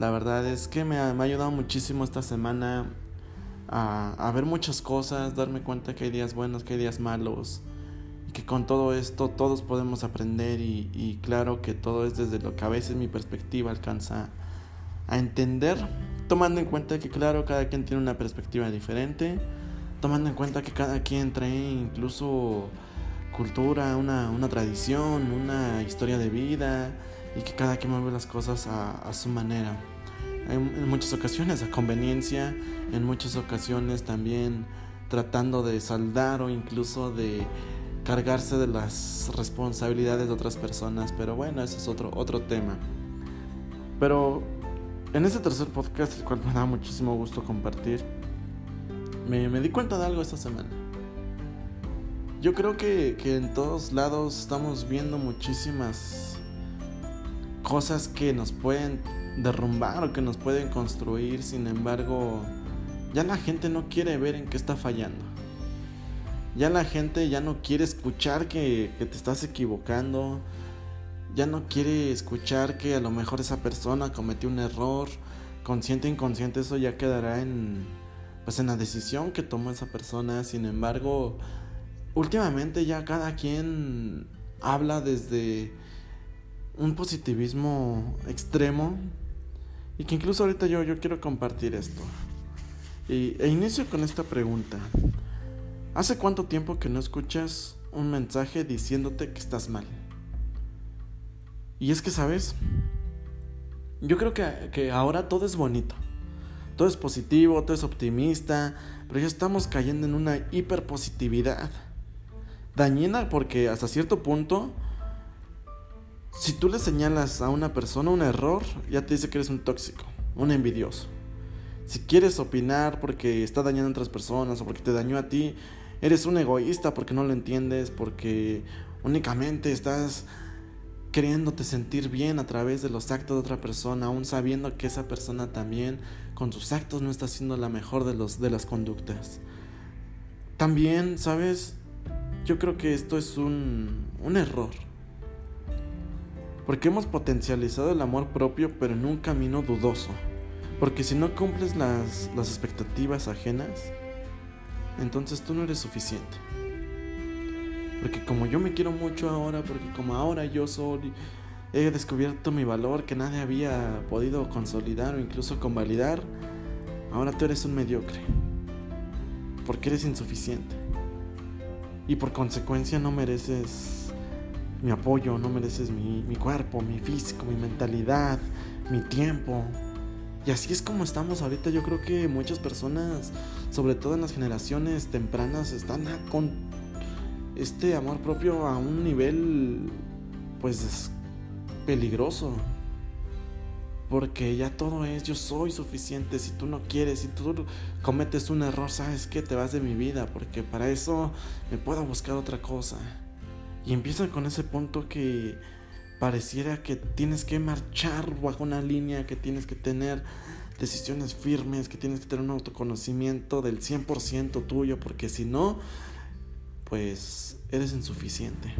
La verdad es que me ha, me ha ayudado muchísimo esta semana a, ver muchas cosas, darme cuenta que hay días buenos, que hay días malos, y que con todo esto todos podemos aprender y, claro que todo es desde lo que a veces mi perspectiva alcanza a entender, tomando en cuenta que claro, cada quien tiene una perspectiva diferente, tomando en cuenta que cada quien trae incluso cultura, una, una tradición, una historia de vida y que cada quien mueve las cosas a su manera. En, muchas ocasiones a conveniencia, en muchas ocasiones también tratando de saldar o incluso de cargarse de las responsabilidades de otras personas, pero bueno, ese es otro, otro tema. Pero en este tercer podcast, el cual me da muchísimo gusto compartir, me, me di cuenta de algo esta semana. Yo creo que, que en todos lados estamos viendo muchísimas cosas que nos pueden derrumbar o que nos pueden construir, sin embargo, ya la gente no quiere ver en qué está fallando. Ya la gente ya no quiere escuchar que, que, te estás equivocando. Ya no quiere escuchar que a lo mejor esa persona cometió un error. Consciente o inconsciente eso ya quedará en pues en la decisión que tomó esa persona. Sin embargo, últimamente ya cada quien habla desde un positivismo extremo y que incluso ahorita yo, yo quiero compartir esto. Y, e inicio con esta pregunta. ¿Hace cuánto tiempo que no escuchas un mensaje diciéndote que estás mal? Y es que, ¿sabes? Yo creo que, que ahora todo es bonito. Todo es positivo, todo es optimista, pero ya estamos cayendo en una hiperpositividad. Dañina porque hasta cierto punto si tú le señalas a una persona un error, ya te dice que eres un tóxico, un envidioso. Si quieres opinar porque está dañando a otras personas o porque te dañó a ti, eres un egoísta porque no lo entiendes, porque únicamente estás queriéndote sentir bien a través de los actos de otra persona, aún sabiendo que esa persona también con sus actos no está siendo la mejor de, los, de las conductas. También, ¿sabes? Yo creo que esto es un, un error porque hemos potencializado el amor propio pero en un camino dudoso. Porque si no cumples las, las expectativas ajenas, entonces tú no eres suficiente. Porque como yo me quiero mucho ahora, porque como ahora yo soy, he descubierto mi valor que nadie había podido consolidar o incluso convalidar, ahora tú eres un mediocre. Porque eres insuficiente. Y por consecuencia no mereces mi apoyo, no mereces mi, mi, cuerpo, mi físico, mi mentalidad, mi tiempo. Y así es como estamos ahorita. Yo creo que muchas personas, sobre todo en las generaciones tempranas, están con este amor propio a un nivel, pues, peligroso. Porque ya todo es, yo soy suficiente. Si tú no quieres, si tú cometes un error, sabes que te vas de mi vida. Porque para eso me puedo buscar otra cosa. Y empieza con ese punto que pareciera que tienes que marchar bajo una línea, que tienes que tener decisiones firmes, que tienes que tener un autoconocimiento del 100% tuyo, porque si no, pues eres insuficiente.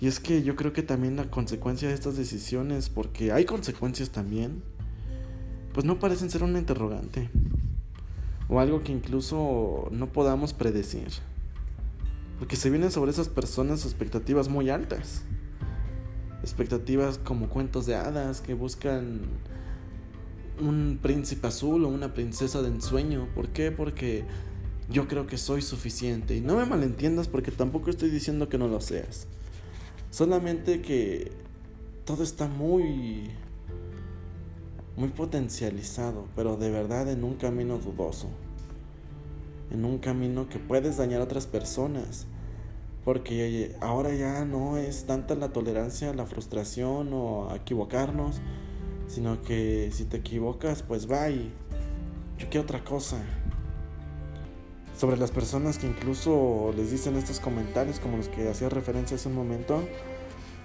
Y es que yo creo que también la consecuencia de estas decisiones, porque hay consecuencias también, pues no parecen ser una interrogante. O algo que incluso no podamos predecir. Porque se vienen sobre esas personas expectativas muy altas. Expectativas como cuentos de hadas que buscan un príncipe azul o una princesa de ensueño. ¿Por qué? Porque yo creo que soy suficiente. Y no me malentiendas porque tampoco estoy diciendo que no lo seas. Solamente que todo está muy muy potencializado, pero de verdad en un camino dudoso. En un camino que puedes dañar a otras personas. Porque ahora ya no es tanta la tolerancia la frustración o equivocarnos, sino que si te equivocas, pues y yo quiero otra cosa. Sobre las personas que incluso les dicen estos comentarios, como los que hacía referencia hace un momento,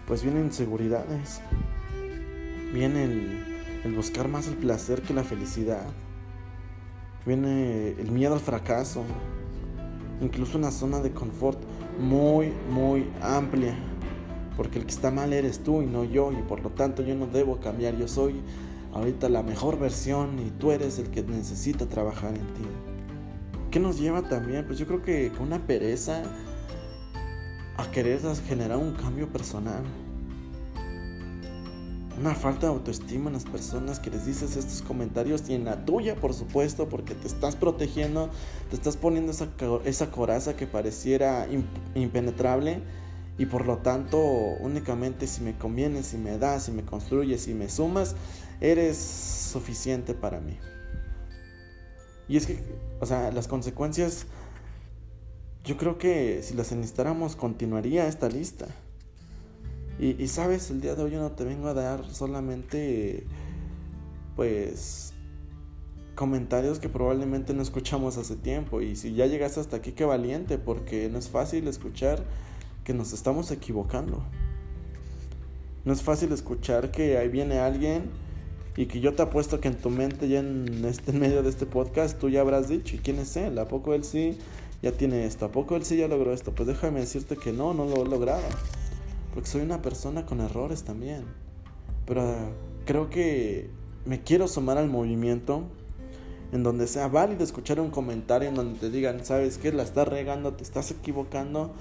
pues vienen inseguridades. Viene el, el buscar más el placer que la felicidad. Viene el miedo al fracaso. Incluso una zona de confort muy, muy amplia. Porque el que está mal eres tú y no yo. Y por lo tanto yo no debo cambiar. Yo soy ahorita la mejor versión y tú eres el que necesita trabajar en ti. ¿Qué nos lleva también? Pues yo creo que con una pereza a querer generar un cambio personal. Una falta de autoestima en las personas que les dices estos comentarios y en la tuya, por supuesto, porque te estás protegiendo, te estás poniendo esa, esa coraza que pareciera impenetrable y por lo tanto únicamente si me conviene, si me das, si me construyes, si me sumas, eres suficiente para mí. Y es que, o sea, las consecuencias, yo creo que si las enlistáramos continuaría esta lista. Y, y, sabes, el día de hoy yo no te vengo a dar solamente, pues, comentarios que probablemente no escuchamos hace tiempo. Y si ya llegaste hasta aquí, qué valiente, porque no es fácil escuchar que nos estamos equivocando. No es fácil escuchar que ahí viene alguien y que yo te apuesto que en tu mente ya en este en medio de este podcast tú ya habrás dicho, ¿y quién es él? ¿A poco él sí ya tiene esto? ¿A poco él sí ya logró esto? Pues déjame decirte que no, no lo he logrado. Porque soy una persona con errores también. Pero creo que me quiero sumar al movimiento en donde sea válido escuchar un comentario en donde te digan, ¿sabes qué? La estás regando, te estás equivocando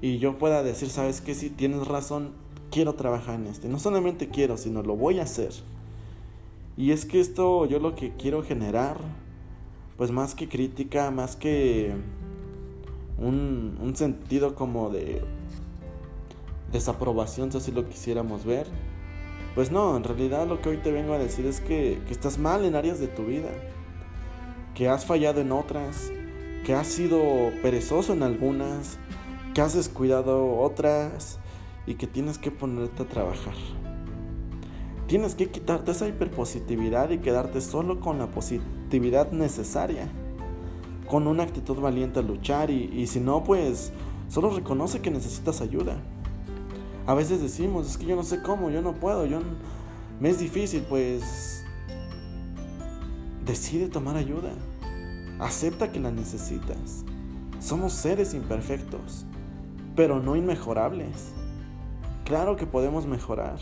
y yo pueda decir, sabes que si tienes razón, quiero trabajar en este. No solamente quiero, sino lo voy a hacer. Y es que esto yo lo que quiero generar, pues más que crítica, más que un, un sentido como de desaprobación, si así lo quisiéramos ver. Pues no, en realidad lo que hoy te vengo a decir es que, que estás mal en áreas de tu vida, que has fallado en otras, que has sido perezoso en algunas, que has descuidado otras y que tienes que ponerte a trabajar. Tienes que quitarte esa hiperpositividad y quedarte solo con la positividad necesaria, con una actitud valiente a luchar y, si no, pues solo reconoce que necesitas ayuda. A veces decimos, es que yo no sé cómo, yo no puedo, yo me es difícil, pues decide tomar ayuda. Acepta que la necesitas. Somos seres imperfectos pero no inmejorables. Claro que podemos mejorar.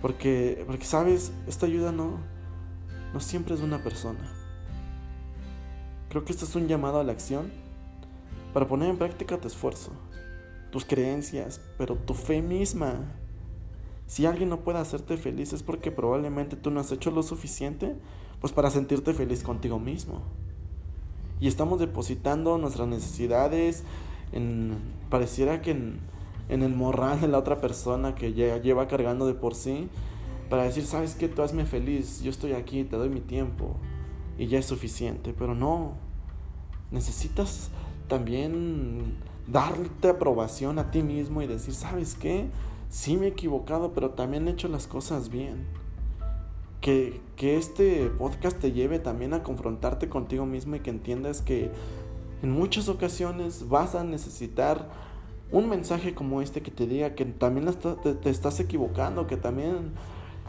Porque, porque sabes, esta ayuda no, no siempre es de una persona. Creo que esto es un llamado a la acción para poner en práctica tu esfuerzo, tus creencias, pero tu fe misma. Si alguien no puede hacerte feliz es porque probablemente tú no has hecho lo suficiente pues para sentirte feliz contigo mismo. Y estamos depositando nuestras necesidades, en, pareciera que en, en el morral de la otra persona que ya lleva cargando de por sí, para decir, sabes que tú hazme feliz, yo estoy aquí, te doy mi tiempo y ya es suficiente, pero no, necesitas también darte aprobación a ti mismo y decir, sabes qué, sí me he equivocado, pero también he hecho las cosas bien. Que, que este podcast te lleve también a confrontarte contigo mismo y que entiendas que en muchas ocasiones vas a necesitar un mensaje como este que te diga que también te, estás equivocando, que también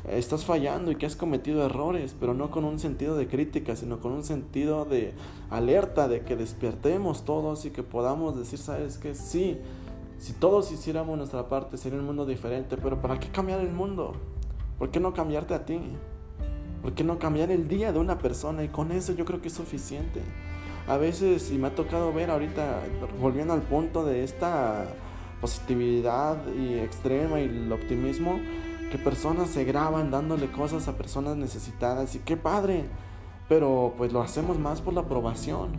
estás fallando y que has cometido errores, pero no con un sentido de crítica, sino con un sentido de alerta, de que despertemos todos y que podamos decir, sabes que sí, si todos hiciéramos nuestra parte sería un mundo diferente, pero ¿para qué cambiar el mundo? ¿Por qué no cambiarte a ti? ¿Por qué no cambiar el día de una persona? Y con eso yo creo que es suficiente a veces, y me ha tocado ver ahorita, volviendo al punto de esta positividad y extrema y el optimismo, que personas se graban dándole cosas a personas necesitadas y qué padre, pero pues lo hacemos más por la aprobación,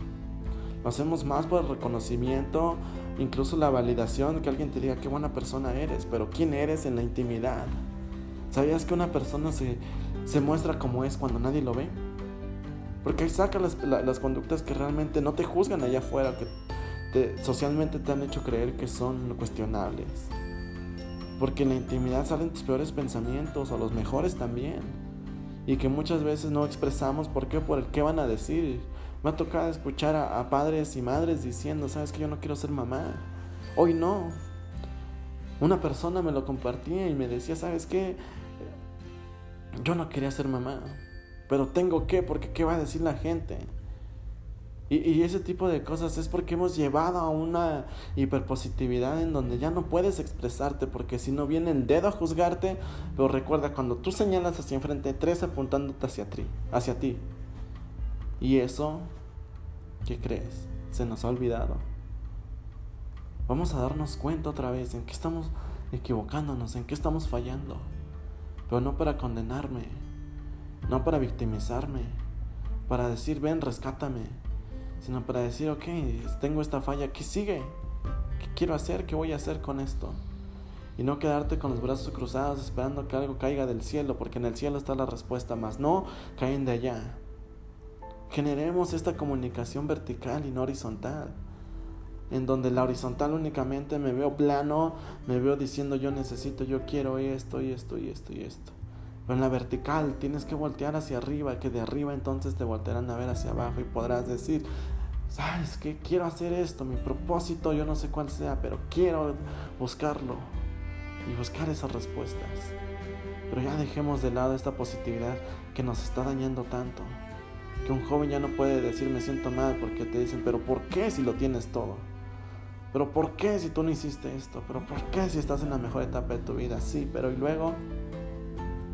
lo hacemos más por el reconocimiento, incluso la validación, que alguien te diga qué buena persona eres, pero quién eres en la intimidad. ¿Sabías que una persona se, se muestra como es cuando nadie lo ve? Porque ahí saca las, las, conductas que realmente no te juzgan allá afuera, que socialmente te han hecho creer que son cuestionables. Porque en la intimidad salen tus peores pensamientos, o los mejores también. Y que muchas veces no expresamos por qué, por el qué van a decir. Me ha tocado escuchar a, padres y madres diciendo, sabes que yo no quiero ser mamá. Hoy no. Una persona me lo compartía y me decía, ¿sabes qué? Yo no quería ser mamá pero tengo que, porque ¿qué va a decir la gente? Y, ese tipo de cosas es porque hemos llevado a una hiperpositividad en donde ya no puedes expresarte, porque si no viene el dedo a juzgarte, pero recuerda, cuando tú señalas hacia enfrente, tres apuntándote hacia ti, hacia ti. Y eso, ¿qué crees? Se nos ha olvidado. Vamos a darnos cuenta otra vez en qué estamos equivocándonos, en qué estamos fallando. Pero no para condenarme, no para victimizarme, para decir, ven, rescátame sino para decir, ok, tengo esta falla, ¿qué sigue? ¿Qué quiero hacer? ¿Qué voy a hacer con esto? Y no quedarte con los brazos cruzados esperando que algo caiga del cielo, porque en el cielo está la respuesta, más no caen de allá. Generemos esta comunicación vertical y no horizontal, en donde la horizontal únicamente me veo plano, me veo diciendo yo necesito, yo quiero esto y esto y esto y esto. Pero en la vertical tienes que voltear hacia arriba, que de arriba entonces te voltearán a ver hacia abajo y podrás decir, ¿sabes qué? Quiero hacer esto, mi propósito yo no sé cuál sea, pero quiero buscarlo y buscar esas respuestas. Pero ya dejemos de lado esta positividad que nos está dañando tanto. Que un joven ya no puede decir me siento mal porque te dicen, pero ¿por qué si lo tienes todo? Pero ¿por qué si tú no hiciste esto? Pero ¿por qué si estás en la mejor etapa de tu vida? Sí, pero y luego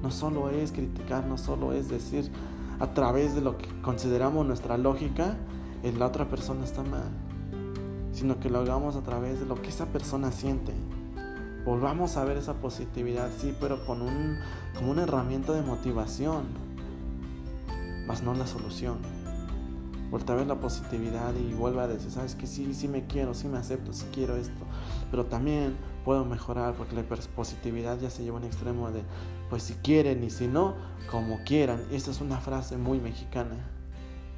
no solo es criticar, no solo es decir a través de lo que consideramos nuestra lógica, la otra persona está mal, sino que lo hagamos a través de lo que esa persona siente. Volvamos a ver esa positividad, sí, pero con un, como una herramienta de motivación, más no la solución. Vuelta a ver la positividad y vuelve a decir, sabes que sí, sí me quiero, sí me acepto, sí quiero esto, pero también puedo mejorar porque la positividad ya se lleva a un extremo de, pues si quieren y si no, como quieran. Esta es una frase muy mexicana.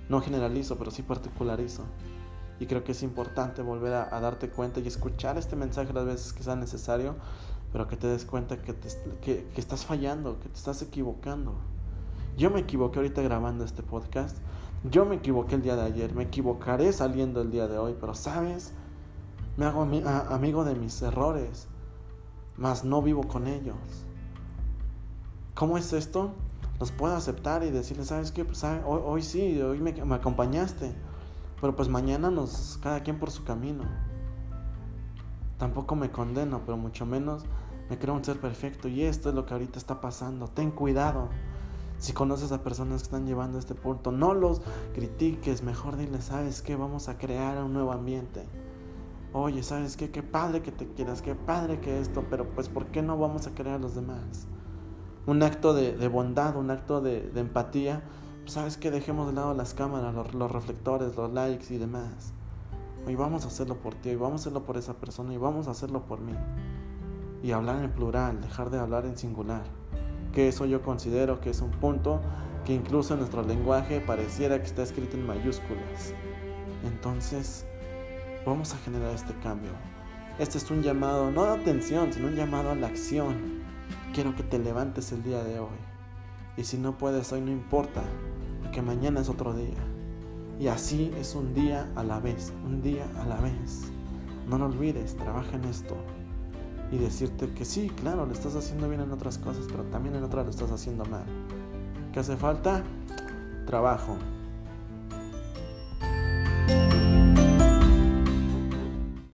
No generalizo, pero sí particularizo. Y creo que es importante volver a, darte cuenta y escuchar este mensaje las veces que sea necesario, pero que te des cuenta que, que, que estás fallando, que te estás equivocando. Yo me equivoqué ahorita grabando este podcast. Yo me equivoqué el día de ayer. Me equivocaré saliendo el día de hoy. Pero sabes, me hago amigo de mis errores, mas no vivo con ellos. ¿Cómo es esto? Los puedo aceptar y decirles, ¿sabes qué? Pues hoy, sí, hoy me, me, acompañaste, pero pues mañana nos, cada quien por su camino. Tampoco me condeno, pero mucho menos me creo un ser perfecto y esto es lo que ahorita está pasando. Ten cuidado. Si conoces a personas que están llevando a este punto, no los critiques, mejor diles, ¿sabes qué? Vamos a crear un nuevo ambiente oye, ¿sabes qué? Qué padre que te quieras, qué padre que esto, pero pues ¿por qué no vamos a querer a los demás? Un acto de, bondad, un acto de, empatía, pues, ¿sabes qué? Dejemos de lado las cámaras, los, reflectores, los likes y demás. Hoy vamos a hacerlo por ti, y vamos a hacerlo por esa persona y vamos a hacerlo por mí. Y hablar en plural, dejar de hablar en singular. Que eso yo considero que es un punto que incluso en nuestro lenguaje pareciera que está escrito en mayúsculas. Entonces, vamos a generar este cambio. Este es un llamado, no de atención, sino un llamado a la acción. Quiero que te levantes el día de hoy. Y si no puedes hoy, no importa, porque mañana es otro día. Y así es un día a la vez, un día a la vez. No lo olvides, trabaja en esto. Y decirte que sí, claro, lo estás haciendo bien en otras cosas, pero también en otras lo estás haciendo mal. ¿Qué hace falta? Trabajo.